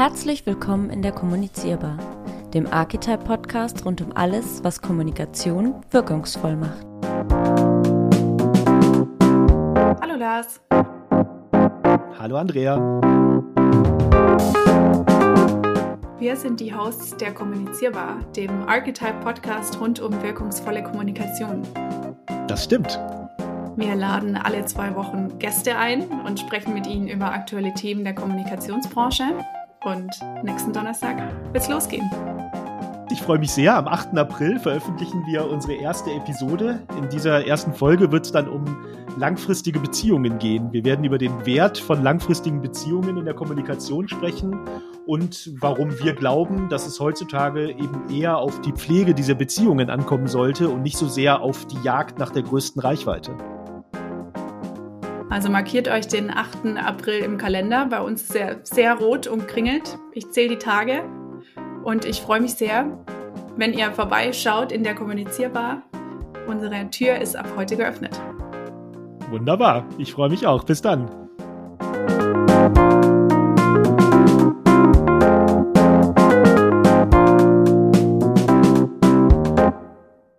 Herzlich willkommen in der Kommunizierbar, dem Archetype Podcast rund um alles, was Kommunikation wirkungsvoll macht. Hallo Lars. Hallo Andrea. Wir sind die Hosts der Kommunizierbar, dem Archetype Podcast rund um wirkungsvolle Kommunikation. Das stimmt. Wir laden alle zwei Wochen Gäste ein und sprechen mit ihnen über aktuelle Themen der Kommunikationsbranche. Und nächsten Donnerstag wird's losgehen. Ich freue mich sehr. Am 8. April veröffentlichen wir unsere erste Episode. In dieser ersten Folge wird es dann um langfristige Beziehungen gehen. Wir werden über den Wert von langfristigen Beziehungen in der Kommunikation sprechen und warum wir glauben, dass es heutzutage eben eher auf die Pflege dieser Beziehungen ankommen sollte und nicht so sehr auf die Jagd nach der größten Reichweite. Also markiert euch den 8. April im Kalender. Bei uns ist er sehr rot umkringelt. Ich zähle die Tage und ich freue mich sehr, wenn ihr vorbeischaut in der Kommunizierbar. Unsere Tür ist ab heute geöffnet. Wunderbar. Ich freue mich auch. Bis dann.